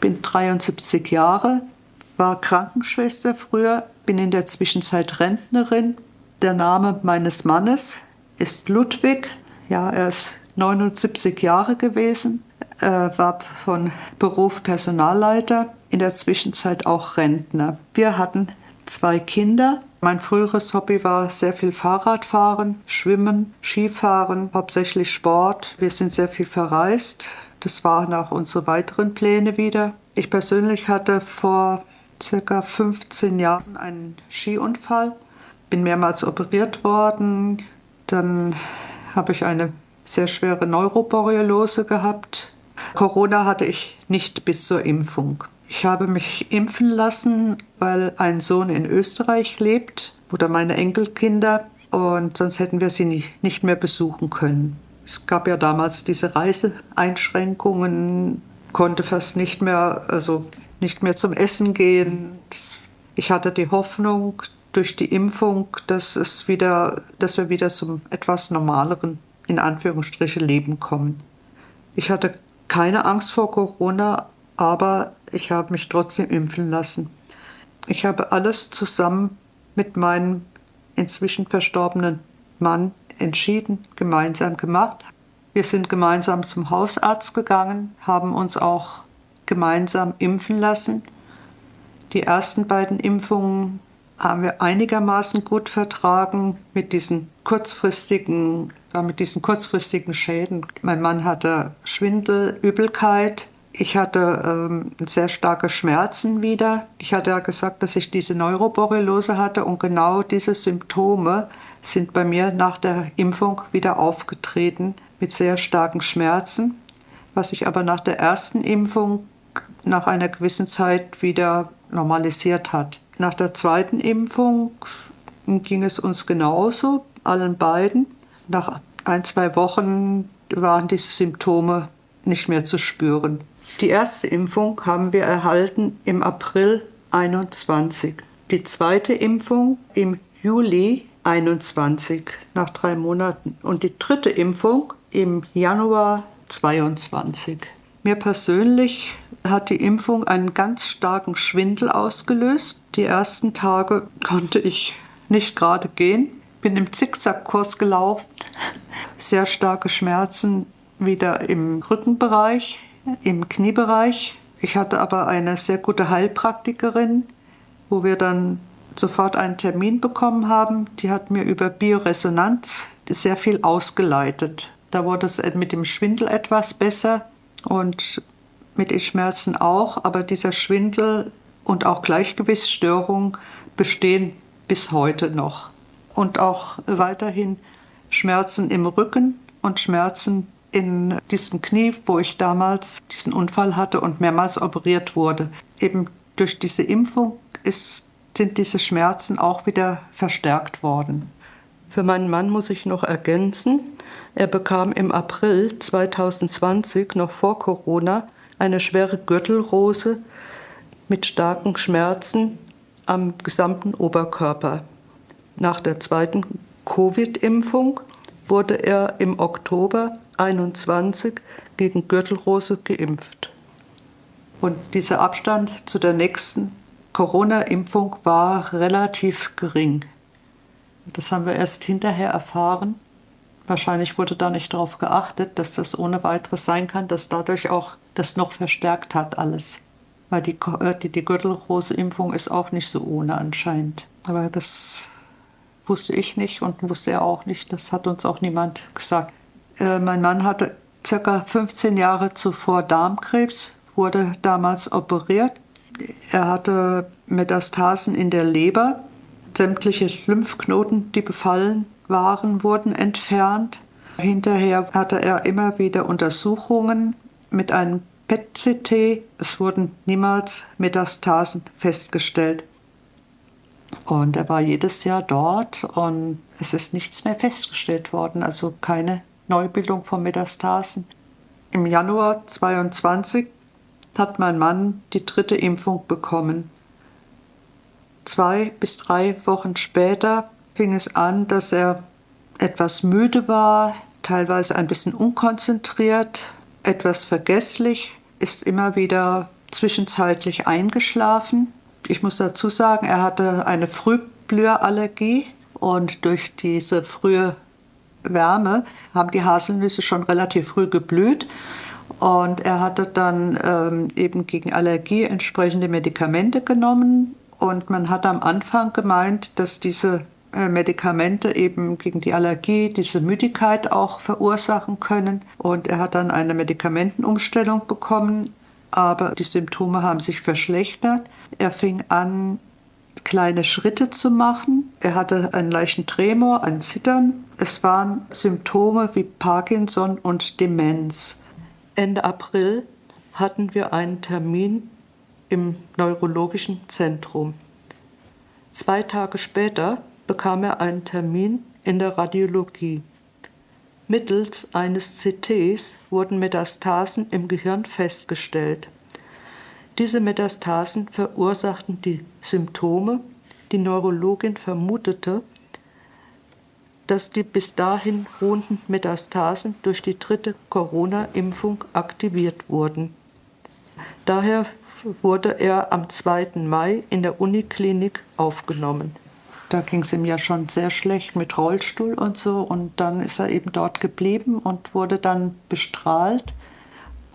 bin 73 Jahre, war Krankenschwester früher, bin in der Zwischenzeit Rentnerin. Der Name meines Mannes ist Ludwig. Ja, er ist 79 Jahre gewesen. Er war von Beruf Personalleiter, in der Zwischenzeit auch Rentner. Wir hatten zwei Kinder. Mein früheres Hobby war sehr viel Fahrradfahren, Schwimmen, Skifahren, hauptsächlich Sport. Wir sind sehr viel verreist. Das waren auch unsere weiteren Pläne wieder. Ich persönlich hatte vor circa 15 Jahren einen Skiunfall, bin mehrmals operiert worden. Dann habe ich eine sehr schwere Neuroborreliose gehabt. Corona hatte ich nicht bis zur Impfung. Ich habe mich impfen lassen, weil ein Sohn in Österreich lebt oder meine Enkelkinder und sonst hätten wir sie nicht mehr besuchen können. Es gab ja damals diese Reiseeinschränkungen, konnte fast nicht mehr, also nicht mehr zum Essen gehen. Ich hatte die Hoffnung durch die Impfung, dass es wieder, dass wir wieder zum etwas normaleren, in Anführungsstriche, Leben kommen. Ich hatte keine Angst vor Corona, aber ich habe mich trotzdem impfen lassen. Ich habe alles zusammen mit meinem inzwischen verstorbenen Mann entschieden, gemeinsam gemacht. Wir sind gemeinsam zum Hausarzt gegangen, haben uns auch gemeinsam impfen lassen. Die ersten beiden Impfungen haben wir einigermaßen gut vertragen mit diesen kurzfristigen, mit diesen kurzfristigen Schäden. Mein Mann hatte Schwindel, Übelkeit. Ich hatte ähm, sehr starke Schmerzen wieder. Ich hatte ja gesagt, dass ich diese Neuroborreliose hatte und genau diese Symptome sind bei mir nach der Impfung wieder aufgetreten mit sehr starken Schmerzen, was sich aber nach der ersten Impfung nach einer gewissen Zeit wieder normalisiert hat. Nach der zweiten Impfung ging es uns genauso, allen beiden. Nach ein, zwei Wochen waren diese Symptome nicht mehr zu spüren. Die erste Impfung haben wir erhalten im April 21. Die zweite Impfung im Juli 21 nach drei Monaten und die dritte Impfung im Januar 22. Mir persönlich hat die Impfung einen ganz starken Schwindel ausgelöst. Die ersten Tage konnte ich nicht gerade gehen, bin im Zickzackkurs gelaufen, sehr starke Schmerzen wieder im Rückenbereich, im Kniebereich. Ich hatte aber eine sehr gute Heilpraktikerin, wo wir dann sofort einen Termin bekommen haben. Die hat mir über Bioresonanz sehr viel ausgeleitet. Da wurde es mit dem Schwindel etwas besser und mit den Schmerzen auch, aber dieser Schwindel und auch Gleichgewichtsstörung bestehen bis heute noch. Und auch weiterhin Schmerzen im Rücken und Schmerzen in diesem Knie, wo ich damals diesen Unfall hatte und mehrmals operiert wurde. Eben durch diese Impfung ist sind diese Schmerzen auch wieder verstärkt worden. Für meinen Mann muss ich noch ergänzen, er bekam im April 2020, noch vor Corona, eine schwere Gürtelrose mit starken Schmerzen am gesamten Oberkörper. Nach der zweiten Covid-Impfung wurde er im Oktober 21 gegen Gürtelrose geimpft. Und dieser Abstand zu der nächsten Corona-Impfung war relativ gering. Das haben wir erst hinterher erfahren. Wahrscheinlich wurde da nicht darauf geachtet, dass das ohne weiteres sein kann, dass dadurch auch das noch verstärkt hat alles. Weil die, äh, die, die Gürtelrose-Impfung ist auch nicht so ohne anscheinend. Aber das wusste ich nicht und wusste er auch nicht. Das hat uns auch niemand gesagt. Äh, mein Mann hatte circa 15 Jahre zuvor Darmkrebs, wurde damals operiert. Er hatte Metastasen in der Leber. Sämtliche Lymphknoten, die befallen waren, wurden entfernt. Hinterher hatte er immer wieder Untersuchungen mit einem PET-CT. Es wurden niemals Metastasen festgestellt. Und er war jedes Jahr dort und es ist nichts mehr festgestellt worden, also keine Neubildung von Metastasen. Im Januar 22 hat mein Mann die dritte Impfung bekommen. Zwei bis drei Wochen später fing es an, dass er etwas müde war, teilweise ein bisschen unkonzentriert, etwas vergesslich, ist immer wieder zwischenzeitlich eingeschlafen. Ich muss dazu sagen, er hatte eine Frühblüherallergie und durch diese frühe Wärme haben die Haselnüsse schon relativ früh geblüht. Und er hatte dann ähm, eben gegen Allergie entsprechende Medikamente genommen. Und man hat am Anfang gemeint, dass diese äh, Medikamente eben gegen die Allergie, diese Müdigkeit auch verursachen können. Und er hat dann eine Medikamentenumstellung bekommen, aber die Symptome haben sich verschlechtert. Er fing an, kleine Schritte zu machen. Er hatte einen leichten Tremor, ein Zittern. Es waren Symptome wie Parkinson und Demenz. Ende April hatten wir einen Termin im neurologischen Zentrum. Zwei Tage später bekam er einen Termin in der Radiologie. Mittels eines CTs wurden Metastasen im Gehirn festgestellt. Diese Metastasen verursachten die Symptome. Die Neurologin vermutete, dass die bis dahin ruhenden Metastasen durch die dritte Corona-Impfung aktiviert wurden. Daher wurde er am 2. Mai in der Uniklinik aufgenommen. Da ging es ihm ja schon sehr schlecht mit Rollstuhl und so. Und dann ist er eben dort geblieben und wurde dann bestrahlt.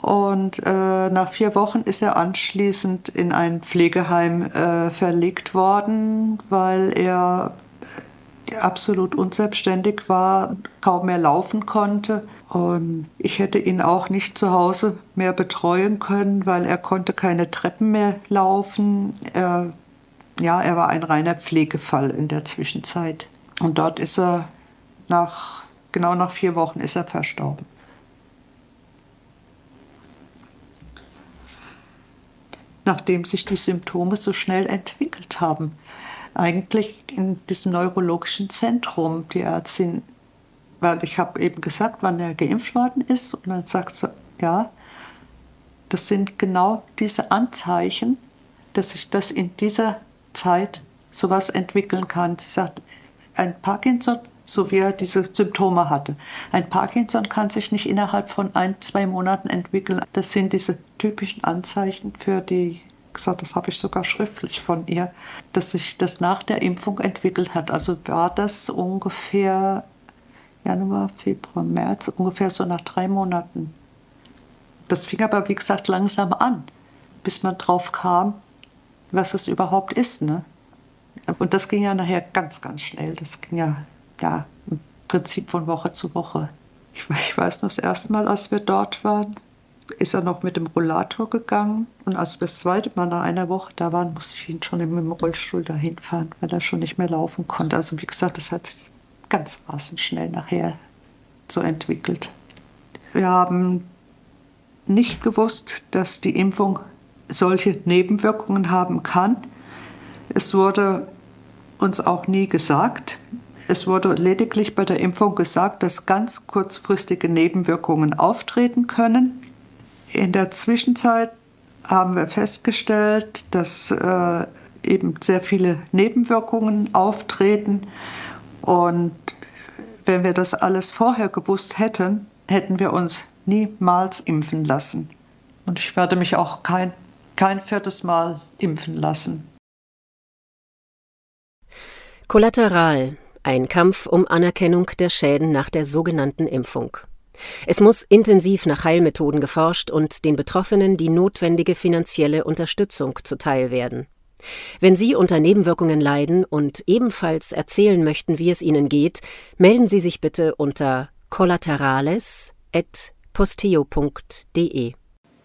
Und äh, nach vier Wochen ist er anschließend in ein Pflegeheim äh, verlegt worden, weil er äh, absolut unselbstständig war, kaum mehr laufen konnte. Und ich hätte ihn auch nicht zu Hause mehr betreuen können, weil er konnte keine Treppen mehr laufen. Er ja, er war ein reiner Pflegefall in der Zwischenzeit. Und dort ist er nach, genau nach vier Wochen ist er verstorben. Nachdem sich die Symptome so schnell entwickelt haben. Eigentlich in diesem neurologischen Zentrum, die Ärztin, weil ich habe eben gesagt, wann er geimpft worden ist. Und dann sagt sie, ja, das sind genau diese Anzeichen, dass sich das in dieser Zeit sowas entwickeln kann. Sie sagt, ein Parkinson, so wie er diese Symptome hatte. Ein Parkinson kann sich nicht innerhalb von ein, zwei Monaten entwickeln. Das sind diese typischen Anzeichen für die, gesagt, das habe ich sogar schriftlich von ihr, dass sich das nach der Impfung entwickelt hat. Also war das ungefähr Januar, Februar, März, ungefähr so nach drei Monaten. Das fing aber, wie gesagt, langsam an, bis man drauf kam, was es überhaupt ist. Ne? Und das ging ja nachher ganz, ganz schnell. Das ging ja, ja im Prinzip von Woche zu Woche. Ich, ich weiß noch, das erste Mal, als wir dort waren, ist er noch mit dem Rollator gegangen. Und als wir das zweite Mal nach einer Woche da waren, musste ich ihn schon mit dem Rollstuhl dahin fahren, weil er schon nicht mehr laufen konnte. Also wie gesagt, das hat sich ganz rasend schnell nachher so entwickelt. Wir haben nicht gewusst, dass die Impfung solche Nebenwirkungen haben kann. Es wurde uns auch nie gesagt. Es wurde lediglich bei der Impfung gesagt, dass ganz kurzfristige Nebenwirkungen auftreten können. In der Zwischenzeit haben wir festgestellt, dass äh, eben sehr viele Nebenwirkungen auftreten. Und wenn wir das alles vorher gewusst hätten, hätten wir uns niemals impfen lassen. Und ich werde mich auch kein kein viertes Mal impfen lassen. Kollateral, ein Kampf um Anerkennung der Schäden nach der sogenannten Impfung. Es muss intensiv nach Heilmethoden geforscht und den Betroffenen die notwendige finanzielle Unterstützung zuteil werden. Wenn Sie unter Nebenwirkungen leiden und ebenfalls erzählen möchten, wie es Ihnen geht, melden Sie sich bitte unter collaterales.posteo.de.